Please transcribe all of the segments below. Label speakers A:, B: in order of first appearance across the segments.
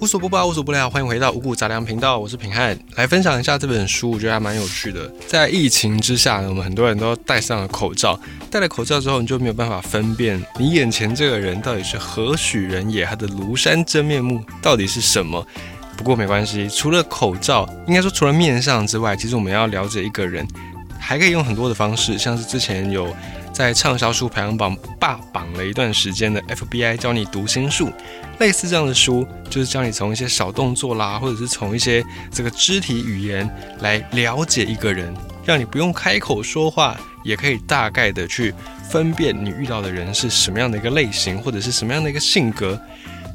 A: 无所不包，无所不聊，欢迎回到五谷杂粮频道，我是平汉，来分享一下这本书，我觉得还蛮有趣的。在疫情之下呢，我们很多人都戴上了口罩，戴了口罩之后，你就没有办法分辨你眼前这个人到底是何许人也，他的庐山真面目到底是什么。不过没关系，除了口罩，应该说除了面相之外，其实我们要了解一个人，还可以用很多的方式，像是之前有。在畅销书排行榜霸榜了一段时间的 FBI 教你读心术，类似这样的书，就是教你从一些小动作啦，或者是从一些这个肢体语言来了解一个人，让你不用开口说话，也可以大概的去分辨你遇到的人是什么样的一个类型，或者是什么样的一个性格。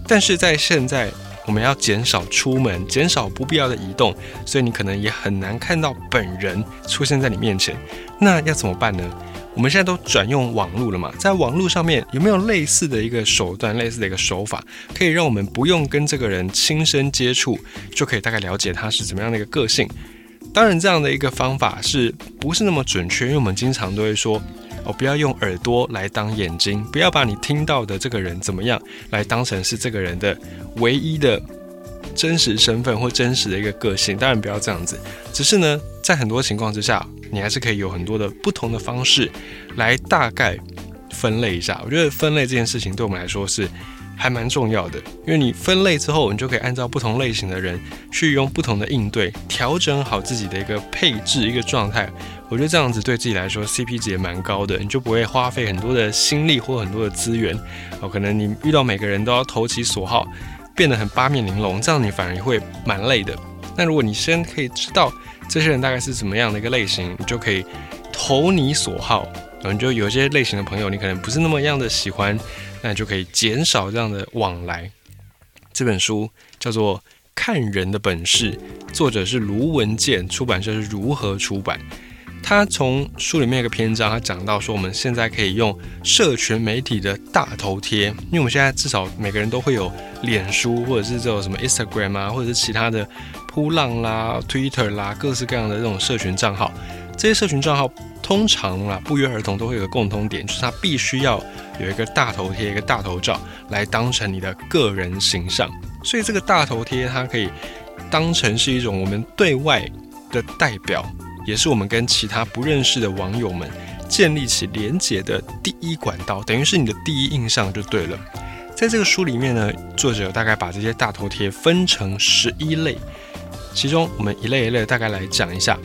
A: 但是在现在，我们要减少出门，减少不必要的移动，所以你可能也很难看到本人出现在你面前。那要怎么办呢？我们现在都转用网络了嘛，在网络上面有没有类似的一个手段、类似的一个手法，可以让我们不用跟这个人亲身接触，就可以大概了解他是怎么样的一个个性？当然，这样的一个方法是不是那么准确？因为我们经常都会说，哦，不要用耳朵来当眼睛，不要把你听到的这个人怎么样来当成是这个人的唯一的。真实身份或真实的一个个性，当然不要这样子。只是呢，在很多情况之下，你还是可以有很多的不同的方式来大概分类一下。我觉得分类这件事情对我们来说是还蛮重要的，因为你分类之后，你就可以按照不同类型的人去用不同的应对，调整好自己的一个配置、一个状态。我觉得这样子对自己来说 CP 值也蛮高的，你就不会花费很多的心力或很多的资源。哦，可能你遇到每个人都要投其所好。变得很八面玲珑，这样你反而会蛮累的。那如果你先可以知道这些人大概是什么样的一个类型，你就可以投你所好。然后就有些类型的朋友，你可能不是那么样的喜欢，那你就可以减少这样的往来。这本书叫做《看人的本事》，作者是卢文健，出版社是如何出版。他从书里面一个篇章，他讲到说，我们现在可以用社群媒体的大头贴，因为我们现在至少每个人都会有脸书，或者是这种什么 Instagram 啊，或者是其他的扑浪啦、Twitter 啦，各式各样的这种社群账号。这些社群账号通常啊，不约而同都会有个共通点，就是它必须要有一个大头贴、一个大头照来当成你的个人形象。所以这个大头贴，它可以当成是一种我们对外的代表。也是我们跟其他不认识的网友们建立起连结的第一管道，等于是你的第一印象就对了。在这个书里面呢，作者大概把这些大头贴分成十一类，其中我们一类一类大概来讲一下。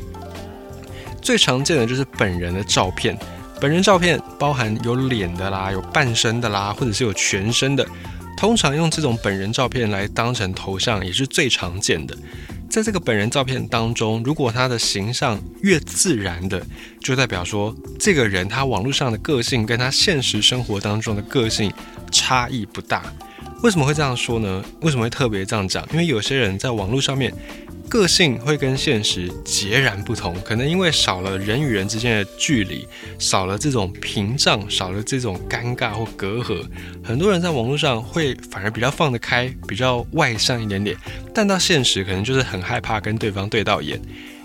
A: 最常见的就是本人的照片，本人照片包含有脸的啦，有半身的啦，或者是有全身的，通常用这种本人照片来当成头像也是最常见的。在这个本人照片当中，如果他的形象越自然的，就代表说这个人他网络上的个性跟他现实生活当中的个性差异不大。为什么会这样说呢？为什么会特别这样讲？因为有些人在网络上面。个性会跟现实截然不同，可能因为少了人与人之间的距离，少了这种屏障，少了这种尴尬或隔阂，很多人在网络上会反而比较放得开，比较外向一点点，但到现实可能就是很害怕跟对方对到眼，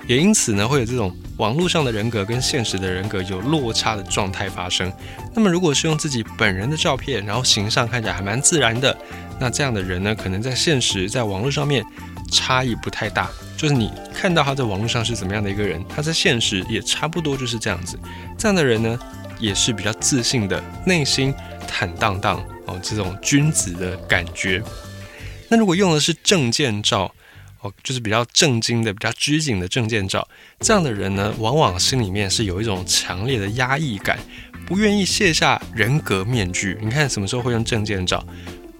A: 也因此呢会有这种网络上的人格跟现实的人格有落差的状态发生。那么如果是用自己本人的照片，然后形象看起来还蛮自然的，那这样的人呢，可能在现实在网络上面。差异不太大，就是你看到他在网络上是怎么样的一个人，他在现实也差不多就是这样子。这样的人呢，也是比较自信的，内心坦荡荡哦，这种君子的感觉。那如果用的是证件照哦，就是比较正经的、比较拘谨的证件照，这样的人呢，往往心里面是有一种强烈的压抑感，不愿意卸下人格面具。你看什么时候会用证件照？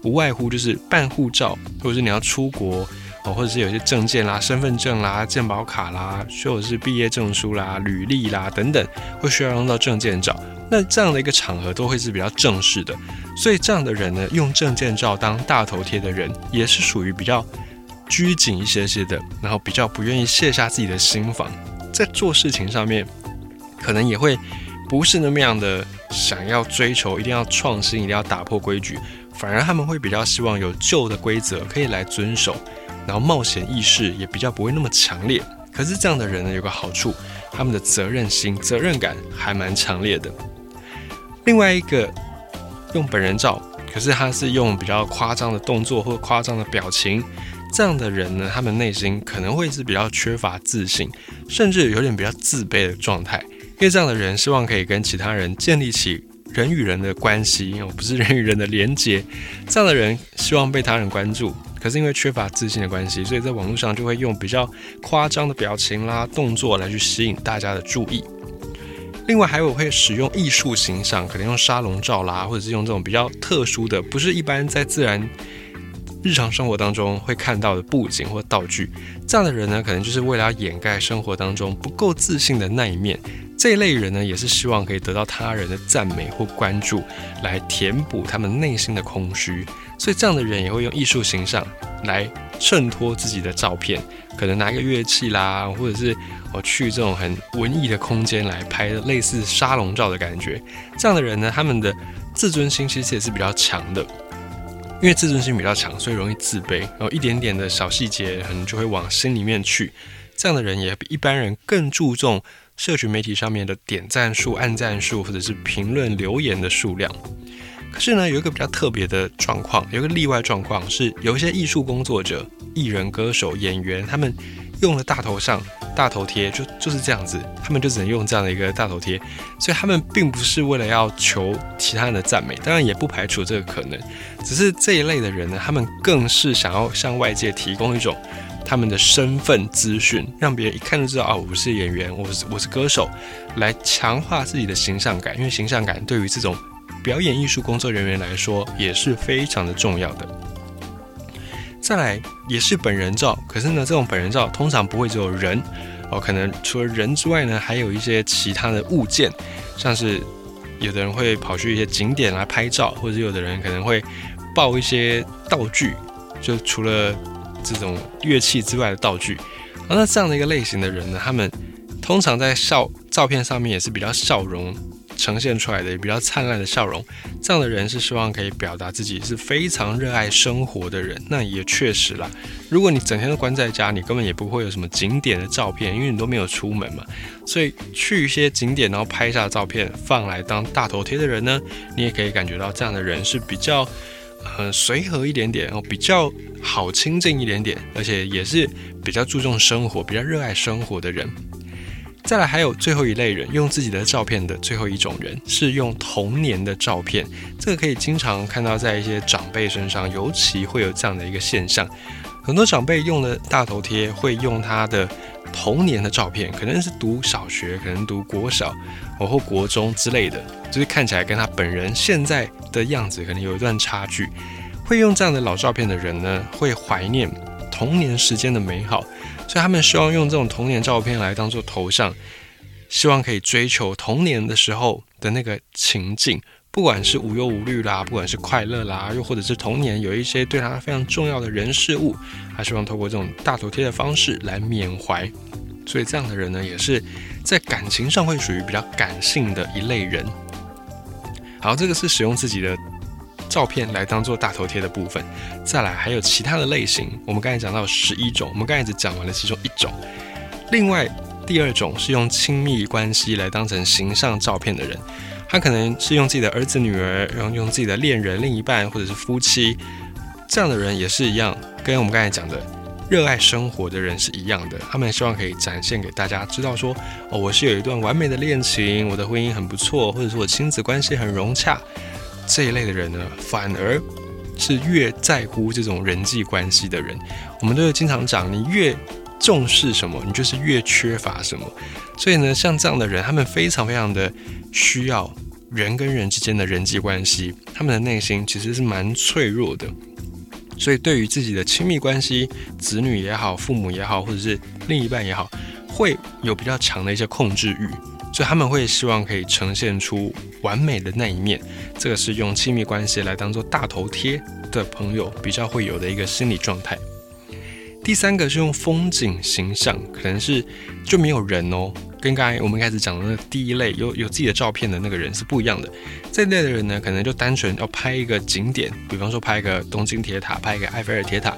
A: 无外乎就是办护照，或者是你要出国。哦，或者是有些证件啦、身份证啦、健保卡啦，或者是毕业证书啦、履历啦等等，会需要用到证件照。那这样的一个场合都会是比较正式的，所以这样的人呢，用证件照当大头贴的人，也是属于比较拘谨一些些的，然后比较不愿意卸下自己的心防，在做事情上面，可能也会不是那么样的想要追求，一定要创新，一定要打破规矩，反而他们会比较希望有旧的规则可以来遵守。然后冒险意识也比较不会那么强烈，可是这样的人呢有个好处，他们的责任心、责任感还蛮强烈的。另外一个用本人照可是他是用比较夸张的动作或夸张的表情，这样的人呢，他们内心可能会是比较缺乏自信，甚至有点比较自卑的状态。因为这样的人希望可以跟其他人建立起人与人的关系，而不是人与人的连接。这样的人希望被他人关注，可是因为缺乏自信的关系，所以在网络上就会用比较夸张的表情啦、动作来去吸引大家的注意。另外还有会使用艺术形象，可能用沙龙照啦，或者是用这种比较特殊的，不是一般在自然日常生活当中会看到的布景或道具。这样的人呢，可能就是为了要掩盖生活当中不够自信的那一面。这一类人呢，也是希望可以得到他人的赞美或关注，来填补他们内心的空虚。所以这样的人也会用艺术形象来衬托自己的照片，可能拿一个乐器啦，或者是。我去这种很文艺的空间来拍类似沙龙照的感觉，这样的人呢，他们的自尊心其实也是比较强的，因为自尊心比较强，所以容易自卑，然后一点点的小细节可能就会往心里面去。这样的人也比一般人更注重社群媒体上面的点赞数、按赞数，或者是评论留言的数量。可是呢，有一个比较特别的状况，有一个例外状况是，有一些艺术工作者、艺人、歌手、演员，他们。用了大头像、大头贴，就就是这样子，他们就只能用这样的一个大头贴，所以他们并不是为了要求其他人的赞美，当然也不排除这个可能，只是这一类的人呢，他们更是想要向外界提供一种他们的身份资讯，让别人一看就知道啊，我是演员，我是我是歌手，来强化自己的形象感，因为形象感对于这种表演艺术工作人员来说也是非常的重要的。再来也是本人照，可是呢，这种本人照通常不会只有人哦，可能除了人之外呢，还有一些其他的物件，像是有的人会跑去一些景点来拍照，或者有的人可能会抱一些道具，就除了这种乐器之外的道具。那这样的一个类型的人呢，他们通常在笑照片上面也是比较笑容。呈现出来的也比较灿烂的笑容，这样的人是希望可以表达自己是非常热爱生活的人。那也确实啦，如果你整天都关在家，你根本也不会有什么景点的照片，因为你都没有出门嘛。所以去一些景点，然后拍下照片放来当大头贴的人呢，你也可以感觉到这样的人是比较呃随和一点点，然后比较好亲近一点点，而且也是比较注重生活、比较热爱生活的人。再来还有最后一类人，用自己的照片的最后一种人是用童年的照片，这个可以经常看到在一些长辈身上，尤其会有这样的一个现象。很多长辈用的大头贴会用他的童年的照片，可能是读小学，可能读国小，或国中之类的，就是看起来跟他本人现在的样子可能有一段差距。会用这样的老照片的人呢，会怀念童年时间的美好。所以他们希望用这种童年照片来当做头像，希望可以追求童年的时候的那个情境，不管是无忧无虑啦，不管是快乐啦，又或者是童年有一些对他非常重要的人事物，他希望透过这种大头贴的方式来缅怀。所以这样的人呢，也是在感情上会属于比较感性的一类人。好，这个是使用自己的。照片来当做大头贴的部分，再来还有其他的类型。我们刚才讲到十一种，我们刚才只讲完了其中一种。另外第二种是用亲密关系来当成形象照片的人，他可能是用自己的儿子、女儿，然后用自己的恋人、另一半或者是夫妻，这样的人也是一样，跟我们刚才讲的热爱生活的人是一样的。他们希望可以展现给大家知道说，哦，我是有一段完美的恋情，我的婚姻很不错，或者说我亲子关系很融洽。这一类的人呢，反而是越在乎这种人际关系的人。我们都会经常讲，你越重视什么，你就是越缺乏什么。所以呢，像这样的人，他们非常非常的需要人跟人之间的人际关系，他们的内心其实是蛮脆弱的。所以，对于自己的亲密关系，子女也好，父母也好，或者是另一半也好，会有比较强的一些控制欲。所以他们会希望可以呈现出完美的那一面，这个是用亲密关系来当做大头贴的朋友比较会有的一个心理状态。第三个是用风景形象，可能是就没有人哦，跟刚才我们开始讲的那第一类有有自己的照片的那个人是不一样的。这类的人呢，可能就单纯要拍一个景点，比方说拍一个东京铁塔，拍一个埃菲尔铁塔，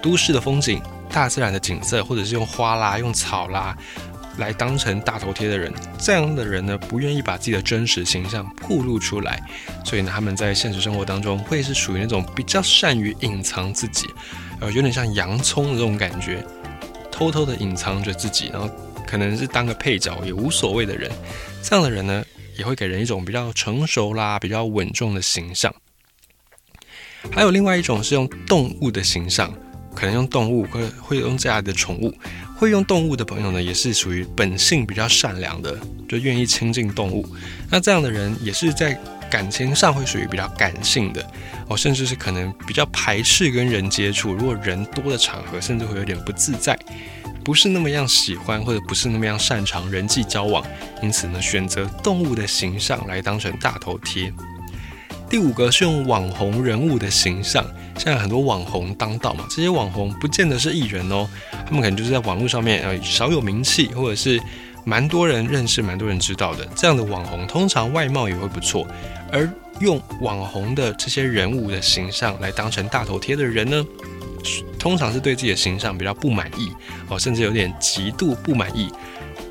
A: 都市的风景、大自然的景色，或者是用花啦、用草啦。来当成大头贴的人，这样的人呢，不愿意把自己的真实形象暴露出来，所以呢，他们在现实生活当中会是属于那种比较善于隐藏自己，呃，有点像洋葱的这种感觉，偷偷的隐藏着自己，然后可能是当个配角也无所谓的人，这样的人呢，也会给人一种比较成熟啦、比较稳重的形象。还有另外一种是用动物的形象，可能用动物，或会用这样的宠物。会用动物的朋友呢，也是属于本性比较善良的，就愿意亲近动物。那这样的人也是在感情上会属于比较感性的哦，甚至是可能比较排斥跟人接触。如果人多的场合，甚至会有点不自在，不是那么样喜欢，或者不是那么样擅长人际交往。因此呢，选择动物的形象来当成大头贴。第五个是用网红人物的形象，现在很多网红当道嘛，这些网红不见得是艺人哦，他们可能就是在网络上面呃少有名气，或者是蛮多人认识、蛮多人知道的这样的网红，通常外貌也会不错。而用网红的这些人物的形象来当成大头贴的人呢，通常是对自己的形象比较不满意哦，甚至有点极度不满意。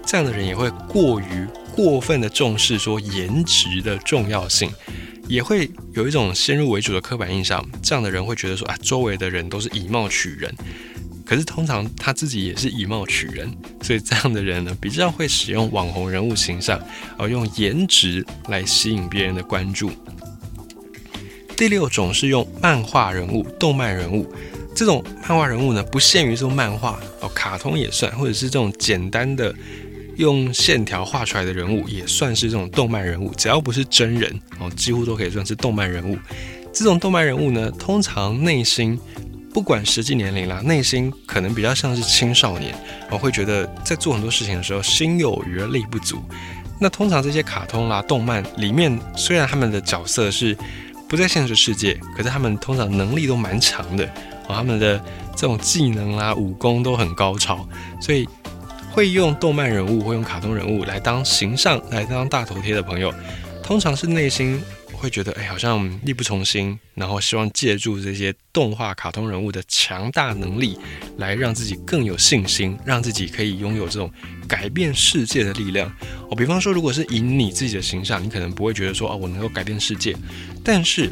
A: 这样的人也会过于过分的重视说颜值的重要性。也会有一种先入为主的刻板印象，这样的人会觉得说啊，周围的人都是以貌取人，可是通常他自己也是以貌取人，所以这样的人呢，比较会使用网红人物形象，而用颜值来吸引别人的关注。第六种是用漫画人物、动漫人物，这种漫画人物呢，不限于说漫画哦，卡通也算，或者是这种简单的。用线条画出来的人物也算是这种动漫人物，只要不是真人哦，几乎都可以算是动漫人物。这种动漫人物呢，通常内心不管实际年龄啦，内心可能比较像是青少年，我会觉得在做很多事情的时候心有余而力不足。那通常这些卡通啦、动漫里面，虽然他们的角色是不在现实世界，可是他们通常能力都蛮强的哦，他们的这种技能啦、武功都很高超，所以。会用动漫人物或用卡通人物来当形象、来当大头贴的朋友，通常是内心会觉得，哎，好像力不从心，然后希望借助这些动画、卡通人物的强大能力，来让自己更有信心，让自己可以拥有这种改变世界的力量。哦比方说，如果是以你自己的形象，你可能不会觉得说，哦，我能够改变世界。但是，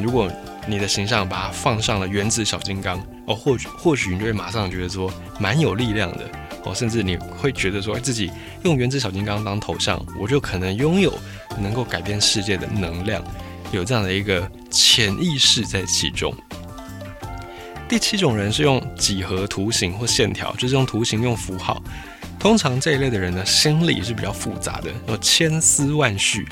A: 如果你的形象把它放上了原子小金刚，哦，或许或许你就会马上觉得说，蛮有力量的。哦，甚至你会觉得说自己用原子小金刚当头像，我就可能拥有能够改变世界的能量，有这样的一个潜意识在其中。第七种人是用几何图形或线条，就是用图形用符号。通常这一类的人呢，心理是比较复杂的，有千丝万绪。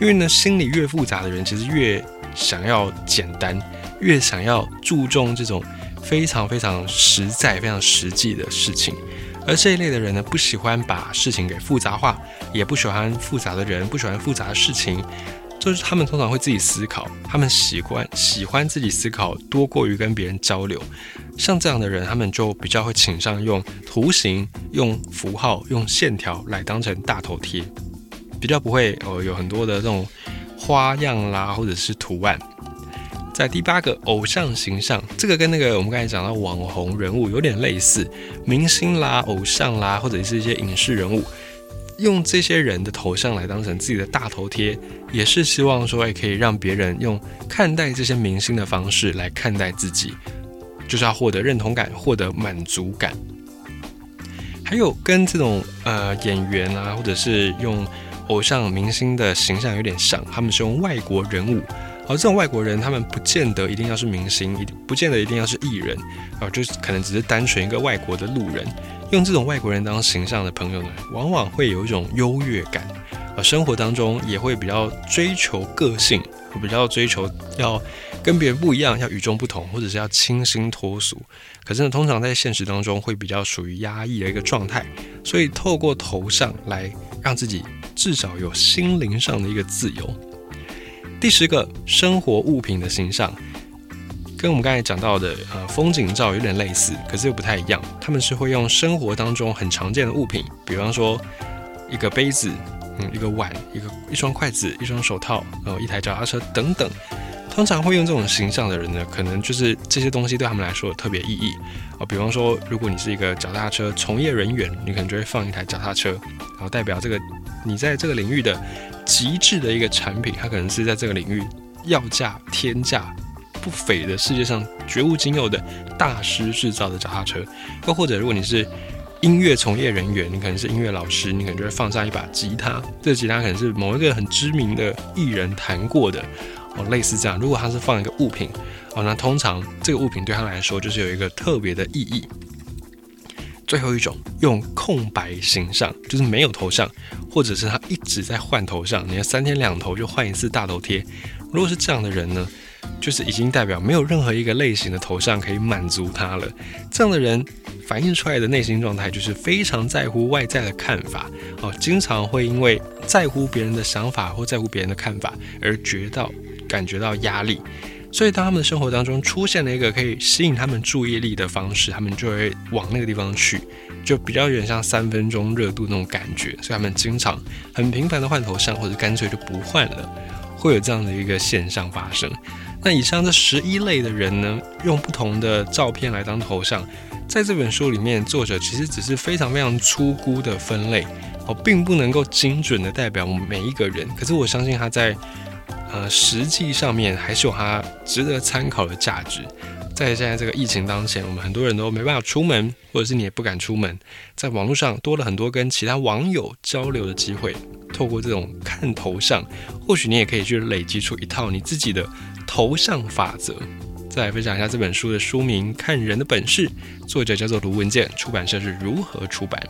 A: 因为呢，心理越复杂的人，其实越想要简单，越想要注重这种非常非常实在、非常实际的事情。而这一类的人呢，不喜欢把事情给复杂化，也不喜欢复杂的人，不喜欢复杂的事情，就是他们通常会自己思考，他们喜欢喜欢自己思考多过于跟别人交流。像这样的人，他们就比较会倾向用图形、用符号、用线条来当成大头贴，比较不会呃有很多的这种花样啦，或者是图案。在第八个偶像形象，这个跟那个我们刚才讲到网红人物有点类似，明星啦、偶像啦，或者是一些影视人物，用这些人的头像来当成自己的大头贴，也是希望说，也可以让别人用看待这些明星的方式来看待自己，就是要获得认同感、获得满足感。还有跟这种呃演员啊，或者是用偶像明星的形象有点像，他们是用外国人物。而这种外国人，他们不见得一定要是明星，不见得一定要是艺人，啊，就是可能只是单纯一个外国的路人。用这种外国人当形象的朋友呢，往往会有一种优越感，而生活当中也会比较追求个性，比较追求要跟别人不一样，要与众不同，或者是要清新脱俗。可是呢，通常在现实当中会比较属于压抑的一个状态，所以透过头像来让自己至少有心灵上的一个自由。第十个生活物品的形象，跟我们刚才讲到的呃风景照有点类似，可是又不太一样。他们是会用生活当中很常见的物品，比方说一个杯子，嗯，一个碗，一个一双筷子，一双手套，然后一台脚踏车等等。通常会用这种形象的人呢，可能就是这些东西对他们来说有特别意义啊。比方说，如果你是一个脚踏车从业人员，你可能就会放一台脚踏车，然后代表这个你在这个领域的极致的一个产品，它可能是在这个领域要价天价不菲的世界上绝无仅有的大师制造的脚踏车。又或者，如果你是音乐从业人员，你可能是音乐老师，你可能就会放上一把吉他，这吉他可能是某一个很知名的艺人弹过的哦，类似这样。如果他是放一个物品哦，那通常这个物品对他来说就是有一个特别的意义。最后一种用空白形象，就是没有头像，或者是他一直在换头像，你要三天两头就换一次大头贴。如果是这样的人呢，就是已经代表没有任何一个类型的头像可以满足他了。这样的人。反映出来的内心状态就是非常在乎外在的看法哦，经常会因为在乎别人的想法或在乎别人的看法而觉到感觉到压力，所以当他们的生活当中出现了一个可以吸引他们注意力的方式，他们就会往那个地方去，就比较有点像三分钟热度那种感觉，所以他们经常很频繁的换头像，或者干脆就不换了，会有这样的一个现象发生。那以上这十一类的人呢，用不同的照片来当头像。在这本书里面，作者其实只是非常非常粗估的分类哦，并不能够精准的代表我们每一个人。可是我相信他在呃实际上面还是有它值得参考的价值。在现在这个疫情当前，我们很多人都没办法出门，或者是你也不敢出门，在网络上多了很多跟其他网友交流的机会。透过这种看头像，或许你也可以去累积出一套你自己的头像法则。再来分享一下这本书的书名《看人的本事》，作者叫做卢文健，出版社是如何出版。